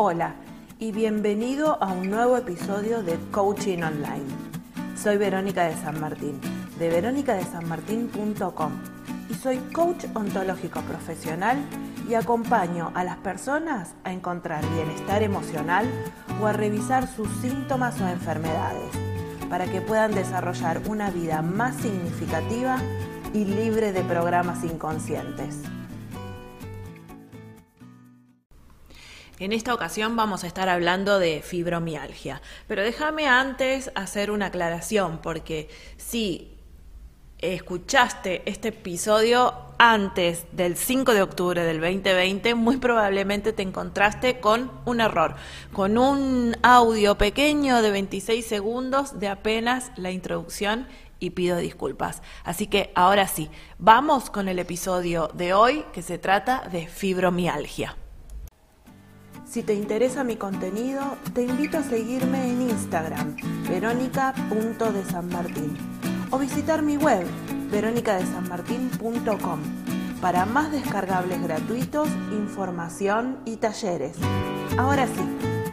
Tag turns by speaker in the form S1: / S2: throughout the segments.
S1: Hola y bienvenido a un nuevo episodio de Coaching Online. Soy Verónica de San Martín, de veronicadesanmartin.com y soy coach ontológico profesional y acompaño a las personas a encontrar bienestar emocional o a revisar sus síntomas o enfermedades para que puedan desarrollar una vida más significativa y libre de programas inconscientes. En esta ocasión vamos a estar hablando de fibromialgia, pero déjame antes hacer una aclaración, porque si escuchaste este episodio antes del 5 de octubre del 2020, muy probablemente te encontraste con un error, con un audio pequeño de 26 segundos de apenas la introducción y pido disculpas. Así que ahora sí, vamos con el episodio de hoy que se trata de fibromialgia. Si te interesa mi contenido, te invito a seguirme en Instagram, verónica.desanmartín, o visitar mi web, veronicadesanmartin.com, para más descargables gratuitos, información y talleres. Ahora sí,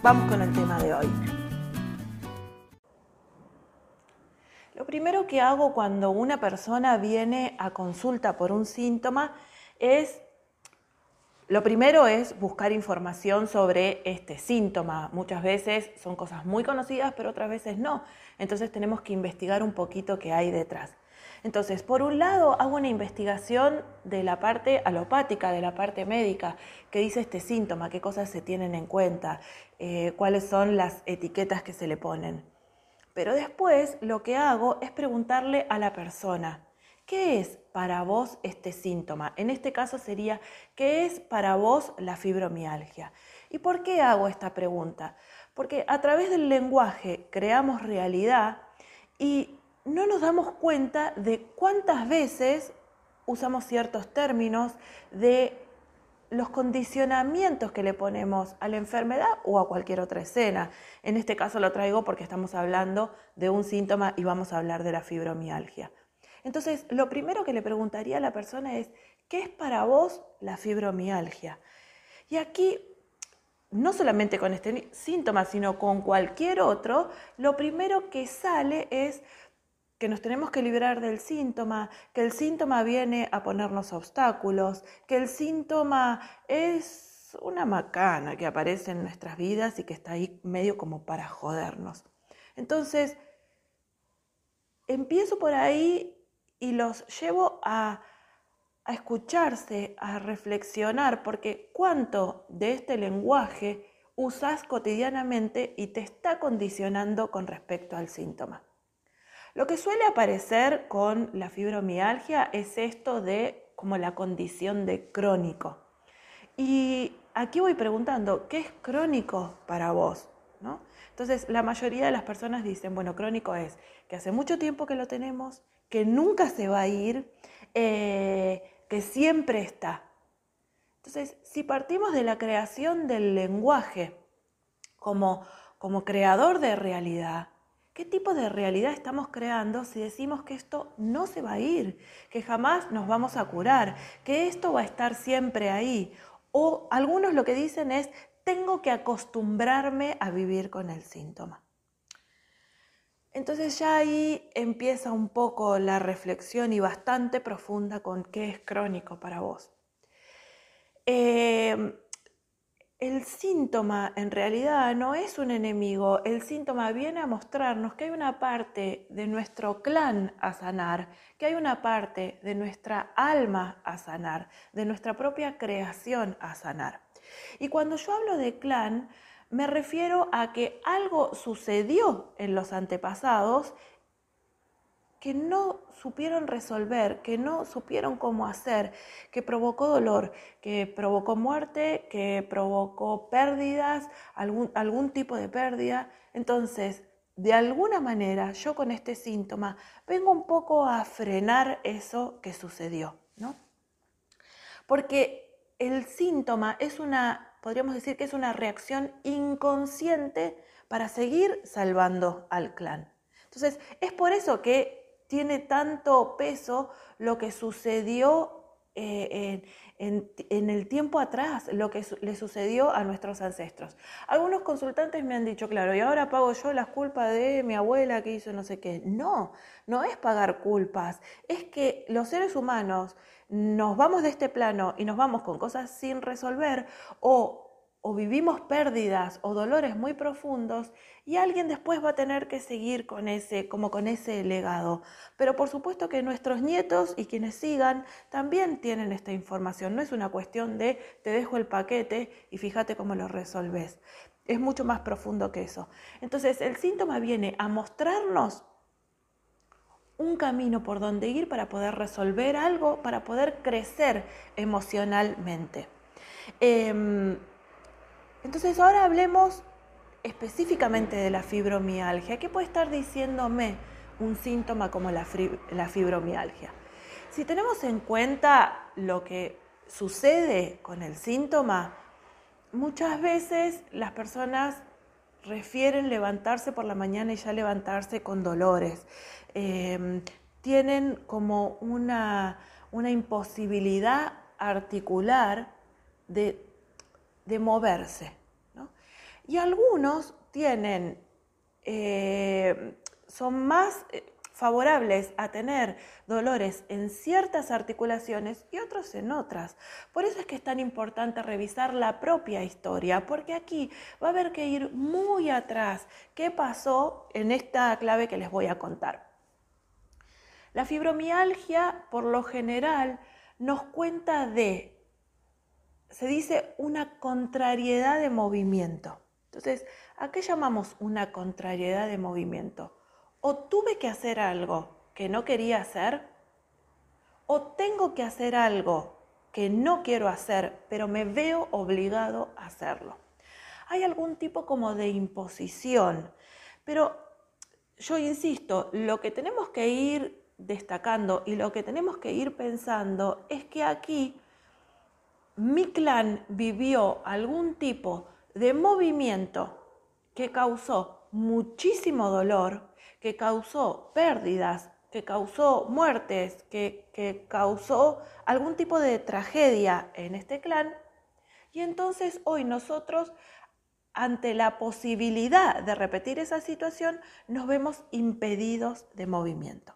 S1: vamos con el tema de hoy. Lo primero que hago cuando una persona viene a consulta por un síntoma es lo primero es buscar información sobre este síntoma. Muchas veces son cosas muy conocidas, pero otras veces no. Entonces tenemos que investigar un poquito qué hay detrás. Entonces, por un lado, hago una investigación de la parte alopática, de la parte médica, qué dice este síntoma, qué cosas se tienen en cuenta, eh, cuáles son las etiquetas que se le ponen. Pero después lo que hago es preguntarle a la persona, ¿Qué es para vos este síntoma? En este caso sería, ¿qué es para vos la fibromialgia? ¿Y por qué hago esta pregunta? Porque a través del lenguaje creamos realidad y no nos damos cuenta de cuántas veces usamos ciertos términos, de los condicionamientos que le ponemos a la enfermedad o a cualquier otra escena. En este caso lo traigo porque estamos hablando de un síntoma y vamos a hablar de la fibromialgia. Entonces, lo primero que le preguntaría a la persona es, ¿qué es para vos la fibromialgia? Y aquí, no solamente con este síntoma, sino con cualquier otro, lo primero que sale es que nos tenemos que librar del síntoma, que el síntoma viene a ponernos obstáculos, que el síntoma es una macana que aparece en nuestras vidas y que está ahí medio como para jodernos. Entonces, empiezo por ahí y los llevo a, escucharse, a reflexionar, porque cuánto de este lenguaje usas cotidianamente y te está condicionando con respecto al síntoma. Lo que suele aparecer con la fibromialgia es esto de como la condición de crónico. Y aquí voy preguntando, ¿qué es crónico para vos? ¿No? Entonces, la mayoría de las personas dicen, bueno, crónico es que hace mucho tiempo que lo tenemos, que nunca se va a ir, eh, que siempre está. Entonces, si partimos de la creación del lenguaje como, como creador de realidad, ¿qué tipo de realidad estamos creando si decimos que esto no se va a ir, que jamás nos vamos a curar, que esto va a estar siempre ahí? O algunos lo que dicen es, tengo que acostumbrarme a vivir con el síntoma. Entonces ya ahí empieza un poco la reflexión y bastante profunda con qué es crónico para vos. Em, el síntoma en realidad no es un enemigo, el síntoma viene a mostrarnos que hay una parte de nuestro clan a sanar, que hay una parte de nuestra alma a sanar, de nuestra propia creación a sanar. Y cuando yo hablo de clan, me refiero a que algo sucedió en los antepasados que no supieron resolver, que no supieron cómo hacer, que provocó dolor, que provocó muerte, que provocó pérdidas, algún, algún tipo de pérdida. Entonces, de alguna manera, yo con este síntoma vengo un poco a frenar eso que sucedió, ¿no? Porque el síntoma es una podríamos decir que es una reacción inconsciente para seguir salvando al clan. Entonces, es por eso que tiene tanto peso lo que sucedió eh, en, el tiempo atrás lo que le sucedió a nuestros ancestros. Algunos consultantes me han dicho, claro, y ahora pago yo las culpas de mi abuela que hizo no sé qué. No, no es pagar culpas, es que los seres humanos nos vamos de este plano y nos vamos con cosas sin resolver o o vivimos pérdidas o dolores muy profundos y alguien después va a tener que seguir con ese, como con ese legado. Pero por supuesto que nuestros nietos y quienes sigan también tienen esta información. No es una cuestión de te dejo el paquete y fíjate cómo lo resolves. Es mucho más profundo que eso. Entonces el síntoma viene a mostrarnos un camino por donde ir para poder resolver algo, para poder crecer emocionalmente. Em, entonces ahora hablemos específicamente de la fibromialgia. ¿Qué puede estar diciéndome un síntoma como la, fibromialgia? Si tenemos en cuenta lo que sucede con el síntoma, muchas veces las personas refieren levantarse por la mañana y ya levantarse con dolores. Em, tienen como una, una imposibilidad articular de de moverse. Y algunos tienen, eh, son más eh, favorables a tener dolores en ciertas articulaciones y otros en otras. Por eso es que es tan importante revisar la propia historia, porque aquí va a haber que ir muy atrás. ¿Qué pasó en esta clave que les voy a contar? La fibromialgia, por lo general, nos cuenta de se dice una contrariedad de movimiento. Entonces, ¿a qué llamamos una contrariedad de movimiento? O tuve que hacer algo que no quería hacer, o tengo que hacer algo que no quiero hacer, pero me veo obligado a hacerlo. Hay algún tipo como de imposición, pero yo insisto, lo que tenemos que ir destacando y lo que tenemos que ir pensando es que aquí mi clan vivió algún tipo de movimiento que causó muchísimo dolor, que causó pérdidas, que causó muertes, que, que, causó algún tipo de tragedia en este clan. Y entonces hoy nosotros, ante la posibilidad de repetir esa situación, nos vemos impedidos de movimiento.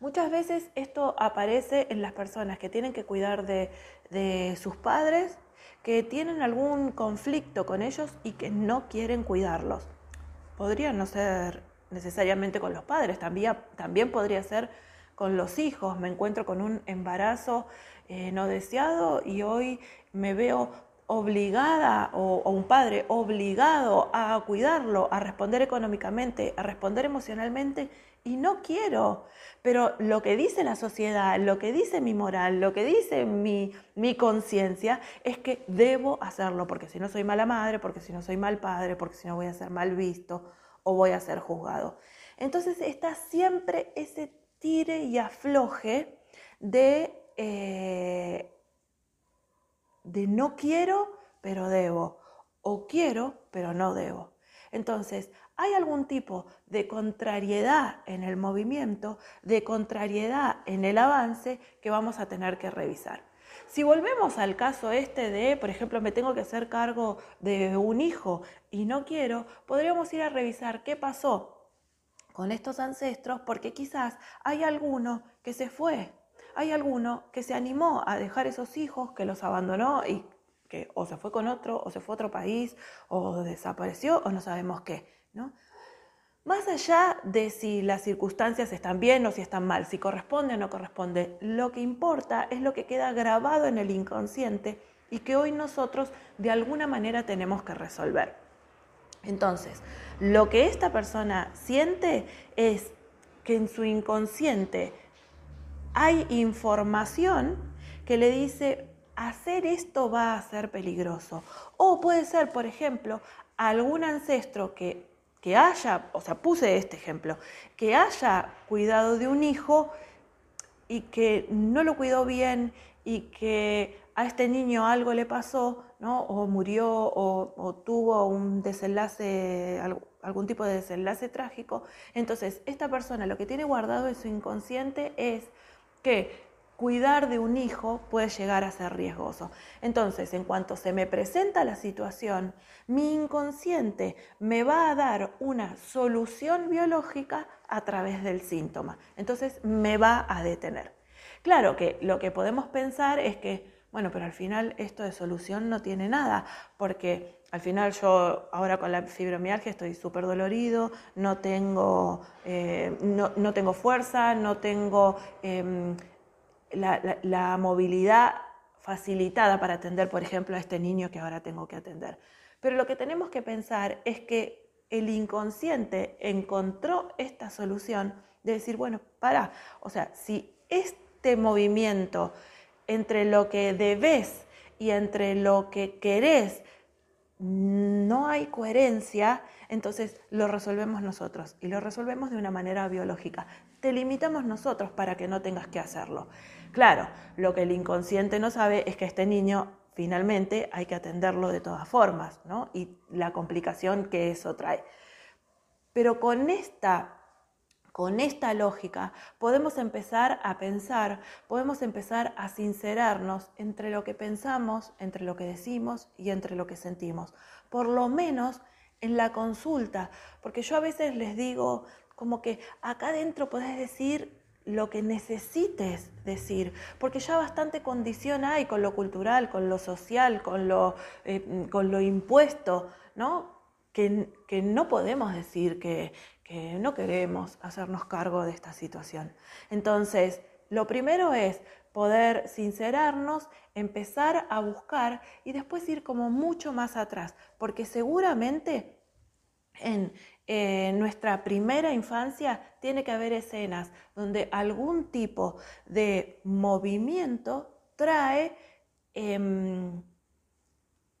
S1: Muchas veces esto aparece en las personas que tienen que cuidar de, sus padres, que tienen algún conflicto con ellos y que no quieren cuidarlos. Podría no ser necesariamente con los padres, también, también podría ser con los hijos. Me encuentro con un embarazo eh, no deseado y hoy me veo obligada o, un padre obligado a cuidarlo, a responder económicamente, a responder emocionalmente y no quiero. Pero lo que dice la sociedad, lo que dice mi moral, lo que dice mi, mi conciencia es que debo hacerlo porque si no soy mala madre, porque si no soy mal padre, porque si no voy a ser mal visto o voy a ser juzgado. Entonces está siempre ese tire y afloje de... Eh, de no quiero, pero debo, o quiero, pero no debo. Entonces, hay algún tipo de contrariedad en el movimiento, de contrariedad en el avance que vamos a tener que revisar. Si volvemos al caso este de, por ejemplo, me tengo que hacer cargo de un hijo y no quiero, podríamos ir a revisar qué pasó con estos ancestros porque quizás hay alguno que se fue hay alguno que se animó a dejar esos hijos, que los abandonó y que o se fue con otro, o se fue a otro país, o desapareció, o no sabemos qué, ¿no? Más allá de si las circunstancias están bien o si están mal, si corresponde o no corresponde, lo que importa es lo que queda grabado en el inconsciente y que hoy nosotros de alguna manera tenemos que resolver. Entonces, lo que esta persona siente es que en su inconsciente hay información que le dice, hacer esto va a ser peligroso. O puede ser, por ejemplo, algún ancestro que, que haya, o sea, puse este ejemplo, que haya cuidado de un hijo y que no lo cuidó bien y que a este niño algo le pasó, ¿no? o murió o, tuvo un desenlace, algún tipo de desenlace trágico, entonces esta persona lo que tiene guardado en su inconsciente es que cuidar de un hijo puede llegar a ser riesgoso. Entonces, en cuanto se me presenta la situación, mi inconsciente me va a dar una solución biológica a través del síntoma. Entonces, me va a detener. Claro que lo que podemos pensar es que, bueno, pero al final esto de solución no tiene nada, porque al final yo ahora con la fibromialgia estoy súper dolorido, no tengo, eh, no, tengo fuerza, no tengo... Em, la, movilidad facilitada para atender, por ejemplo, a este niño que ahora tengo que atender. Pero lo que tenemos que pensar es que el inconsciente encontró esta solución de decir, bueno, para, o sea, si este movimiento entre lo que debes y entre lo que querés no hay coherencia, entonces lo resolvemos nosotros y lo resolvemos de una manera biológica. Te limitamos nosotros para que no tengas que hacerlo. Claro, lo que el inconsciente no sabe es que este niño finalmente hay que atenderlo de todas formas, ¿no? Y la complicación que eso trae. Pero con esta con esta lógica podemos empezar a pensar, podemos empezar a sincerarnos entre lo que pensamos, entre lo que decimos y entre lo que sentimos. Por lo menos en la consulta, porque yo a veces les digo como que acá adentro podés decir lo que necesites decir, porque ya bastante condición hay con lo cultural, con lo social, con lo, eh, con lo impuesto, ¿no? Que, que, no podemos decir que, que no queremos hacernos cargo de esta situación. Entonces, lo primero es poder sincerarnos, empezar a buscar y después ir como mucho más atrás, porque seguramente en, en nuestra primera infancia tiene que haber escenas donde algún tipo de movimiento trae em,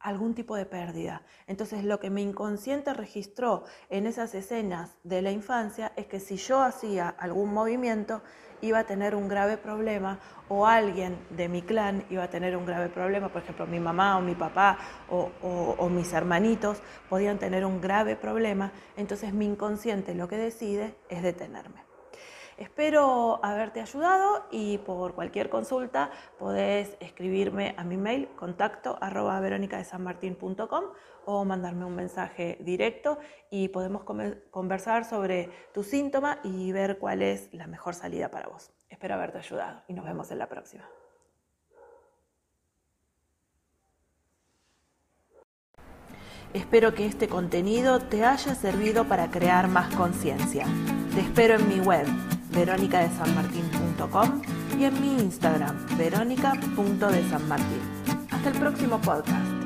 S1: algún tipo de pérdida. Entonces lo que mi inconsciente registró en esas escenas de la infancia es que si yo hacía algún movimiento iba a tener un grave problema o alguien de mi clan iba a tener un grave problema, por ejemplo mi mamá o mi papá o, mis hermanitos podían tener un grave problema, entonces mi inconsciente lo que decide es detenerme. Espero haberte ayudado y por cualquier consulta podés escribirme a mi mail contacto arroba veronicadesanmartin.com o mandarme un mensaje directo y podemos conversar sobre tu síntoma y ver cuál es la mejor salida para vos. Espero haberte ayudado y nos vemos en la próxima. Espero que este contenido te haya servido para crear más conciencia. Te espero en mi web veronicadesanmartin.com y en mi Instagram, verónica.desanmartin. Hasta el próximo podcast.